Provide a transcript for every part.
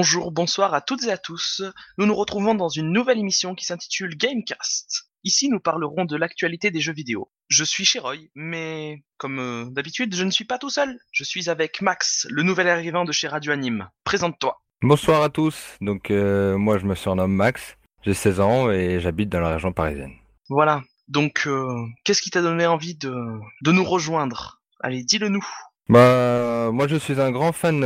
Bonjour, bonsoir à toutes et à tous. Nous nous retrouvons dans une nouvelle émission qui s'intitule Gamecast. Ici, nous parlerons de l'actualité des jeux vidéo. Je suis Cheroy, mais comme euh, d'habitude, je ne suis pas tout seul. Je suis avec Max, le nouvel arrivant de chez Radio Anime. Présente-toi. Bonsoir à tous. Donc euh, moi je me surnomme Max, j'ai 16 ans et j'habite dans la région parisienne. Voilà. Donc, euh, qu'est-ce qui t'a donné envie de, de nous rejoindre? Allez, dis-le nous. Bah moi je suis un grand fan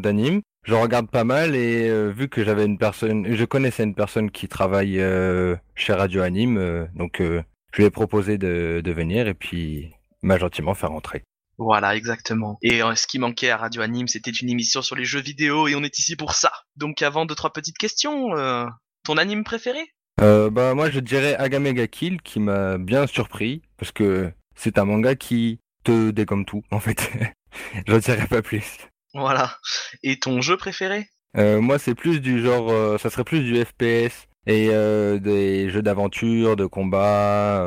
d'anime. Je regarde pas mal et euh, vu que j'avais une personne, je connaissais une personne qui travaille euh, chez Radio Anime, euh, donc euh, je lui ai proposé de, de venir et puis m'a gentiment fait rentrer. Voilà, exactement. Et euh, ce qui manquait à Radio Anime, c'était une émission sur les jeux vidéo et on est ici pour ça. Donc, avant deux trois petites questions, euh, ton anime préféré? Euh, bah moi je dirais Agamega Kill qui m'a bien surpris parce que c'est un manga qui te dégomme tout en fait. J'en dirais pas plus. Voilà. Et ton jeu préféré? Euh, moi, c'est plus du genre, euh, ça serait plus du FPS et euh, des jeux d'aventure, de combat,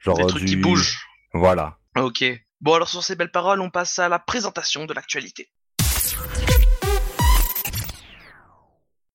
genre Des trucs du... qui bougent. Voilà. Ok. Bon, alors sur ces belles paroles, on passe à la présentation de l'actualité.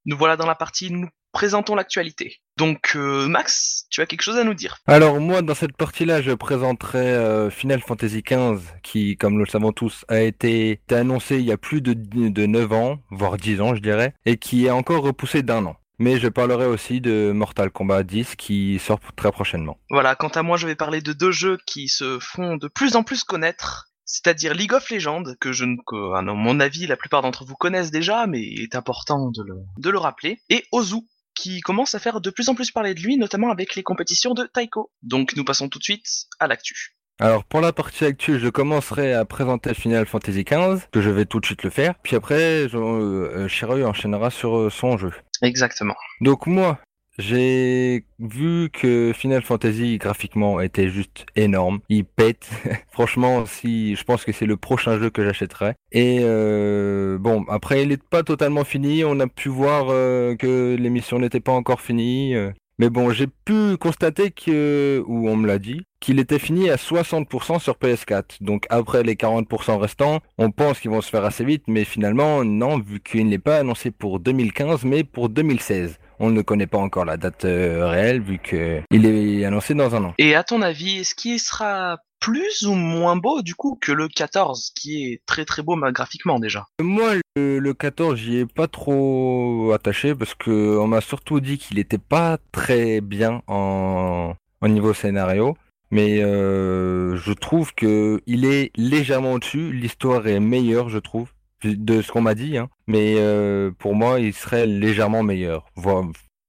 Nous voilà dans la partie nous présentons l'actualité. Donc, euh, Max, tu as quelque chose à nous dire Alors moi, dans cette partie-là, je présenterai euh, Final Fantasy XV, qui, comme nous le savons tous, a été, annoncé il y a plus de, de 9 ans, voire 10 ans, je dirais, et qui est encore repoussé d'un an. Mais je parlerai aussi de Mortal Kombat 10 qui sort très prochainement. Voilà, quant à moi, je vais parler de deux jeux qui se font de plus en plus connaître, c'est-à-dire League of Legends, que je ne, que, à mon avis, la plupart d'entre vous connaissent déjà, mais il est important de le, de le rappeler, et Ozu, qui commence à faire de plus en plus parler de lui, notamment avec les compétitions de Taiko. Donc nous passons tout de suite à l'actu. Alors pour la partie actuelle, je commencerai à présenter Final Fantasy XV, que je vais tout de suite le faire. Puis après, je- euh, Shiroy enchaînera sur euh, son jeu. Exactement. Donc moi, j'ai vu que Final Fantasy graphiquement était juste énorme. Il pète. Franchement, si je pense que c'est le prochain jeu que j'achèterai. Et euh, bon, après il n'est pas totalement fini. On a pu voir euh, que l'émission n'était pas encore finie. euh. Mais bon, j'ai pu constater que, ou on me l'a dit, qu'il était fini à 60% sur PS4. Donc après les 40% restants, on pense qu'ils vont se faire assez vite, mais finalement non, vu qu'il n'est pas annoncé pour 2015, mais pour 2016. On ne connaît pas encore la date euh, réelle, vu que il est annoncé dans un an. Et à ton avis, est-ce qu'il sera plus ou moins beau du coup que le 14, qui est très très beau graphiquement déjà? Moi, le, le 14, j'y ai pas trop attaché parce que on m'a surtout dit qu'il était pas très bien en, en niveau scénario. Mais euh, je trouve que il est légèrement au-dessus. L'histoire est meilleure, je trouve, de ce qu'on m'a dit. Hein. Mais euh, pour moi, il serait légèrement meilleur.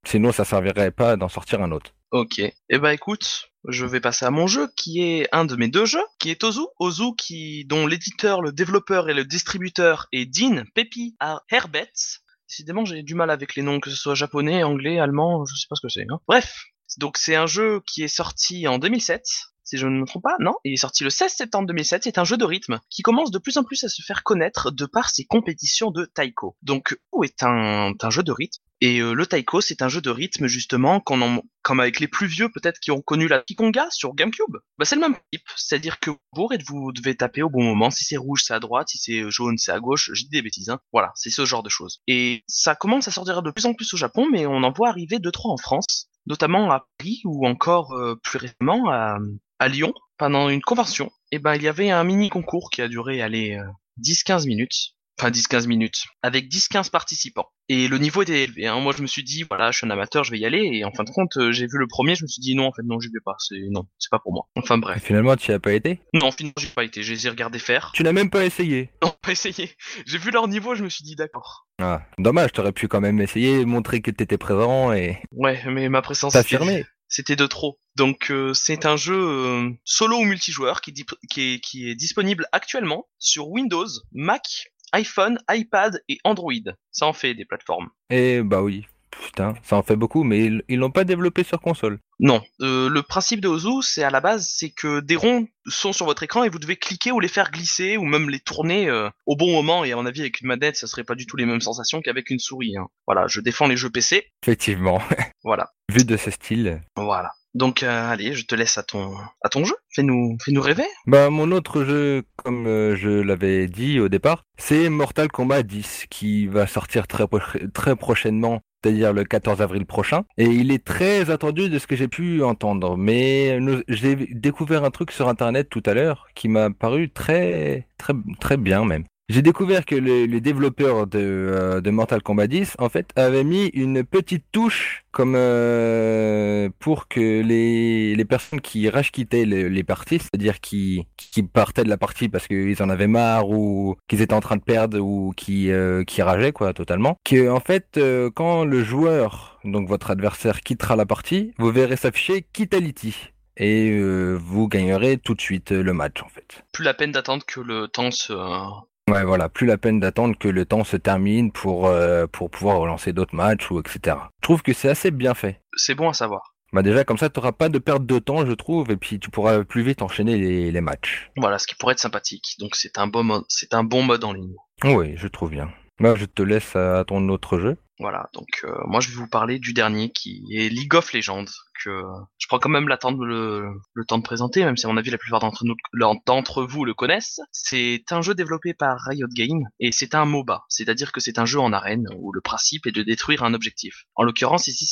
Sinon, ça servirait pas d'en sortir un autre. Ok. Eh ben écoute, je vais passer à mon jeu, qui est un de mes deux jeux, qui est Ozu. Ozu, qui, dont l'éditeur, le développeur et le distributeur est Dean Pepi Herbet. Décidément, j'ai du mal avec les noms, que ce soit japonais, anglais, allemand, je sais pas ce que c'est. Hein. Bref, donc c'est un jeu qui est sorti en 2007. Si je ne me trompe pas, non, il est sorti le 16 septembre 2007. C'est un jeu de rythme qui commence de plus en plus à se faire connaître de par ses compétitions de taiko. Donc, Ozu est un, jeu de rythme? Et euh, le taiko, c'est un jeu de rythme justement en, comme avec les plus vieux peut-être qui ont connu la Kikonga sur GameCube. Bah c'est le même type, c'est-à-dire que vous vous devez taper au bon moment. Si c'est rouge, c'est à droite, si c'est jaune, c'est à gauche. Je dis des bêtises, hein. Voilà, c'est ce genre de choses. Et ça commence à sortir de plus en plus au Japon, mais on en voit arriver deux trois en France, notamment à Paris ou encore euh, plus récemment à, à Lyon pendant une convention. Et ben il y avait un mini concours qui a duré allez euh, 10-15 minutes enfin 10-15 minutes, avec 10-15 participants. Et le niveau était élevé. Hein. Moi, je me suis dit, voilà, je suis un amateur, je vais y aller. Et en fin de compte, euh, j'ai vu le premier, je me suis dit, non, en fait, non, j'y vais pas. C'est non, c'est pas pour moi. Enfin Et bref. finalement, tu y as pas été? Non, finalement, j'ai pas été. Je les ai regardés faire. Tu n'as même pas essayé. Non, pas essayé. J'ai vu leur niveau, je me suis dit, d'accord. Ah, dommage, t'aurais pu quand même essayer, montrer que t'étais présent et Ouais, mais ma présence t'affirmer. C'était de trop. Donc euh, c'est un jeu euh, solo ou multijoueur qui, qui, est, qui est disponible actuellement sur Windows, Mac, iPhone, iPad et Android. Ça en fait des plateformes. Et bah oui, Putain, ça en fait beaucoup, mais ils l'ont pas développé sur console. Non, euh, le principe de Ozu, c'est à la base, c'est que des ronds sont sur votre écran et vous devez cliquer ou les faire glisser ou même les tourner euh, au bon moment. Et à mon avis, avec une manette, ça serait pas du tout les mêmes sensations qu'avec une souris. hein. Voilà, je défends les jeux PC. Effectivement. Voilà, Vu de ce style. voilà. Donc euh, allez, je te laisse à ton à ton jeu. Fais-nous fais-nous rêver. Bah, mon autre jeu, comme euh, je l'avais dit au départ, c'est Mortal Kombat 10 qui va sortir très, pro- très prochainement, c'est-à-dire le 14 avril prochain. Et il est très attendu de ce que j'ai pu entendre. Mais nous- j'ai découvert un truc sur internet tout à l'heure qui m'a paru très, très, très bien même. J'ai découvert que les, les développeurs de, euh, de Mortal Kombat 10, en fait, avaient mis une petite touche comme euh, pour que les, les personnes qui rage quittaient les, les parties, c'est-à-dire qui, qui partaient de la partie parce qu'ils en avaient marre ou qu'ils étaient en train de perdre ou qui, euh, qui rageaient quoi totalement, que en fait euh, quand le joueur, donc votre adversaire quittera la partie, vous verrez s'afficher Kitality et euh, vous gagnerez tout de suite euh, le match en fait. Plus la peine d'attendre que le temps se Ouais, voilà, plus la peine d'attendre que le temps se termine pour, euh, pour pouvoir relancer d'autres matchs ou etc. Je trouve que c'est assez bien fait. c'est bon à savoir. Bah déjà, comme ça, tu n'auras pas de perte de temps, je trouve, et puis tu pourras plus vite enchaîner les, les matchs. Voilà, ce qui pourrait être sympathique. Donc c'est un bon mode, c'est un bon mode en ligne. Oui, je trouve bien. Bah, je te laisse à ton autre jeu. Voilà, donc euh, moi je vais vous parler du dernier qui est League of Legends, que je prends quand même le, temps de présenter, même si à mon avis la plupart d'entre nous, d'entre vous le connaissent. C'est un jeu développé par Riot Games et c'est un MOBA, c'est-à-dire que c'est un jeu en arène où le principe est de détruire un objectif. En l'occurrence ici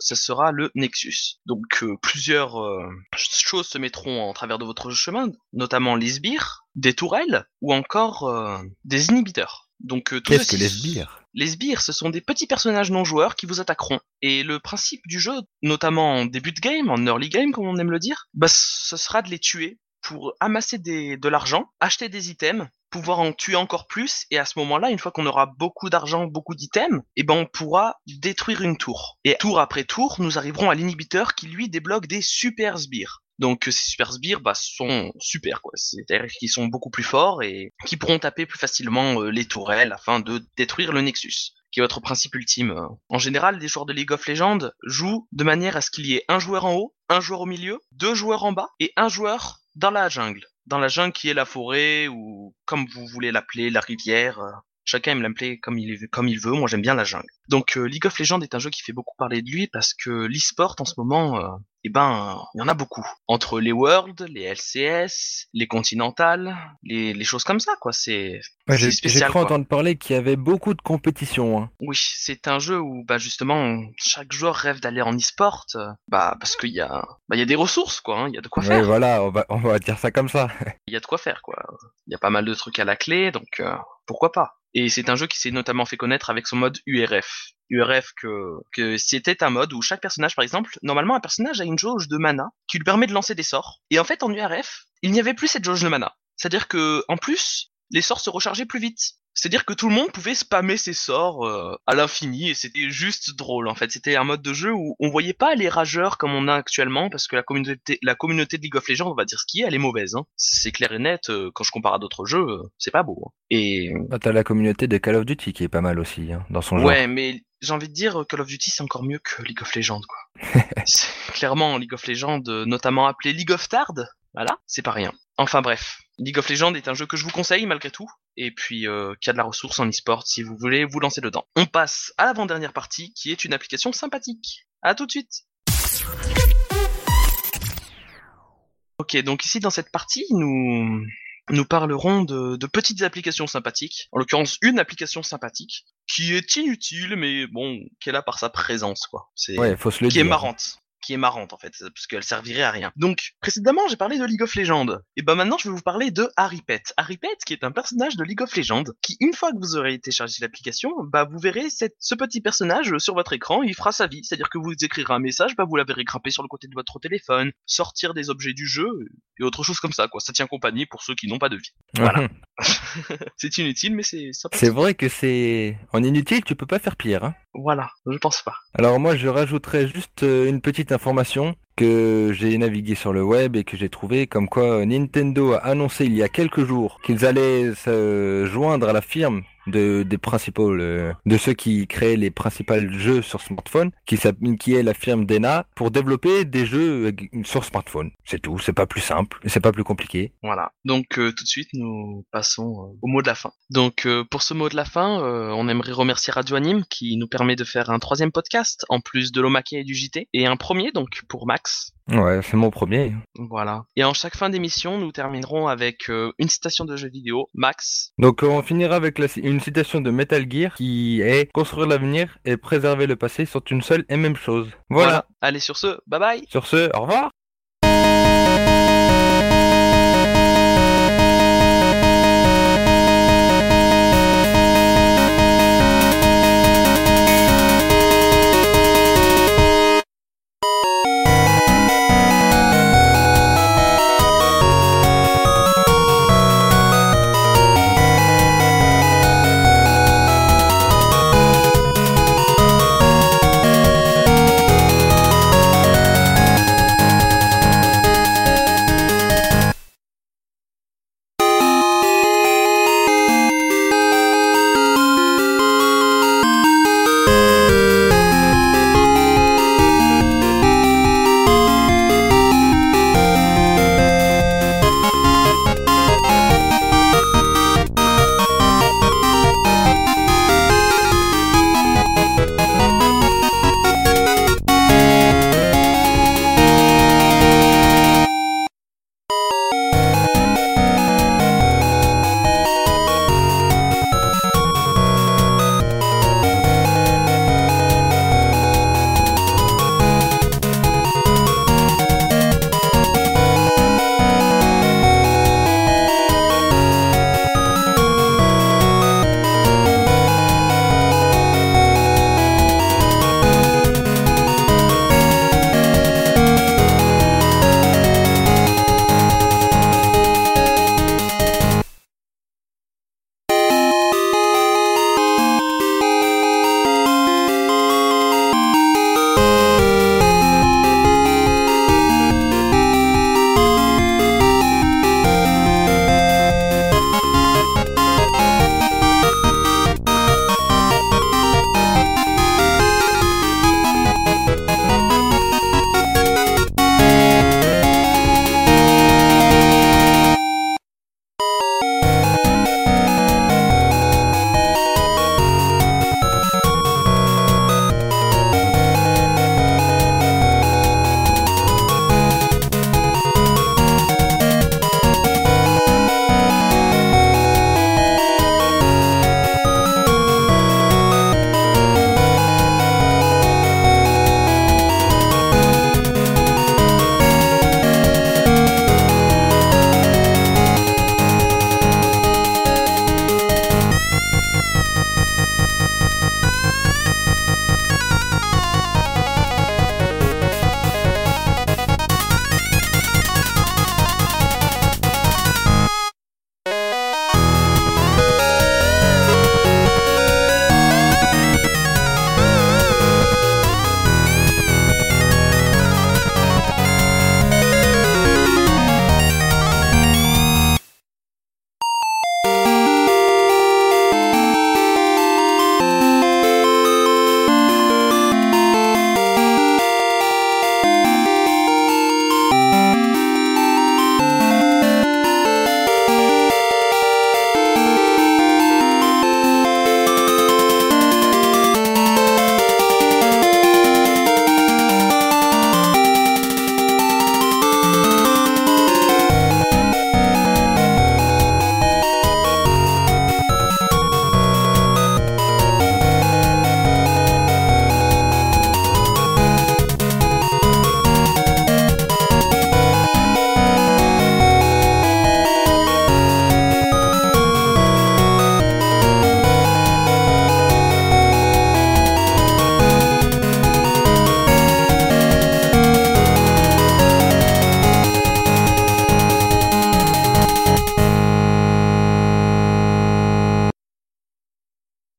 ce sera, le Nexus. Donc euh, plusieurs euh, choses se mettront en travers de votre chemin, notamment les sbires, des tourelles ou encore des inhibiteurs. Donc euh, tout Qu'est-ce que les sbires? Les sbires, ce sont des petits personnages non joueurs qui vous attaqueront. Et le principe du jeu, notamment en début de game, en early game comme on aime le dire, bah ce sera de les tuer pour amasser des, de l'argent, acheter des items, pouvoir en tuer encore plus, et à ce moment-là, une fois qu'on aura beaucoup d'argent, beaucoup d'items, eh ben on pourra détruire une tour. Et tour après tour, nous arriverons à l'inhibiteur qui lui débloque des super sbires. Donc euh, ces super sbires bah, sont super quoi, c'est-à-dire qu'ils sont beaucoup plus forts et qui pourront taper plus facilement euh, les tourelles afin de détruire le Nexus qui est votre principe ultime. En général, les joueurs de League of Legends jouent de manière à ce qu'il y ait un joueur en haut, un joueur au milieu, deux joueurs en bas et un joueur dans la jungle. Dans la jungle qui est la forêt ou comme vous voulez l'appeler, la rivière. Chacun aime l'appeler comme il, comme il veut. Moi, j'aime bien la jungle. Donc, euh, League of Legends est un jeu qui fait beaucoup parler de lui parce que l'e-sport en ce moment, euh, eh ben, il y en a beaucoup. Entre les Worlds, les LCS, les Continentales, les, les choses comme ça, quoi. C'est Ouais, J'ai cru entendre parler qu'il y avait beaucoup de compétitions. Hein. Oui, c'est un jeu où bah justement chaque joueur rêve d'aller en e-sport, bah parce qu'il y a bah il y a des ressources quoi, hein, il y a de quoi Ouais, faire, voilà, on va, on va dire ça comme ça. il y a de quoi faire quoi. Il y a pas mal de trucs à la clé donc euh, pourquoi pas. Et c'est un jeu qui s'est notamment fait connaître avec son mode URF. URF que que c'était un mode où chaque personnage par exemple, normalement un personnage a une jauge de mana qui lui permet de lancer des sorts. Et en fait en URF, il n'y avait plus cette jauge de mana. C'est-à-dire que en plus, les sorts se rechargeaient plus vite. C'est-à-dire que tout le monde pouvait spammer ses sorts euh, à l'infini et c'était juste drôle en fait. C'était un mode de jeu où on voyait pas les rageurs comme on a actuellement parce que la communauté, la communauté de League of Legends, on va dire ce qui est, elle est mauvaise. Hein. C'est clair et net. euh, quand je compare à d'autres jeux, euh, c'est pas beau. hein. Et Bah, T'as la communauté de Call of Duty qui est pas mal aussi, hein, dans son genre. ouais, mais j'ai envie de dire Call of Duty c'est encore mieux que League of Legends quoi. clairement League of Legends, notamment appelé League of Tard. Voilà, c'est pas rien. Enfin bref, League of Legends est un jeu que je vous conseille malgré tout, et puis euh, qui a de la ressource en e-sport si vous voulez vous lancer dedans. On passe à l'avant-dernière partie qui est une application sympathique. À tout de suite. Ok, donc ici dans cette partie, nous nous parlerons de, de petites applications sympathiques. En l'occurrence, une application sympathique qui est inutile, mais bon, qui est là par sa présence, quoi. C'est Ouais, faut se le qui dire. est marrante. Qui est marrante en fait, parce qu'elle servirait à rien. Donc, précédemment, j'ai parlé de League of Legends. Et ben maintenant, je vais vous parler de Harry Pet. Harry Pet, qui est un personnage de League of Legends, qui une fois que vous aurez téléchargé l'application, bah vous verrez cette, ce petit personnage sur votre écran, il fera sa vie. C'est-à-dire que vous écrirez un message, bah vous la verrez grimper sur le côté de votre téléphone, sortir des objets du jeu, et autre chose comme ça, quoi. Ça tient compagnie pour ceux qui n'ont pas de vie. Voilà. C'est inutile, mais c'est. C'est vrai que c'est en inutile, tu peux pas faire pire. Hein. Voilà, je pense pas. Alors moi, je rajouterais juste euh, une petite information que j'ai navigué sur le web et que j'ai trouvé comme quoi Nintendo a annoncé il y a quelques jours qu'ils allaient se joindre à la firme de des principaux euh, de ceux qui créent les principaux jeux sur smartphone, qui qui est la firme Dena, pour développer des jeux euh, sur smartphone. C'est tout. C'est pas plus simple, c'est pas plus compliqué. Voilà. Donc euh, tout de suite, nous passons au mot de la fin. Donc pour ce mot de la fin, on aimerait remercier Radio Anime qui nous permet de faire un troisième podcast en plus de l'Omake et du JT, et un premier donc pour Max. Ouais, c'est mon premier. Voilà. Et en chaque fin d'émission, nous terminerons avec une citation de jeu vidéo, Max? Donc on finira avec une citation de Metal Gear qui est construire l'avenir et préserver le passé sont une seule et même chose. Voilà. Allez sur ce, bye bye. Sur ce, au revoir.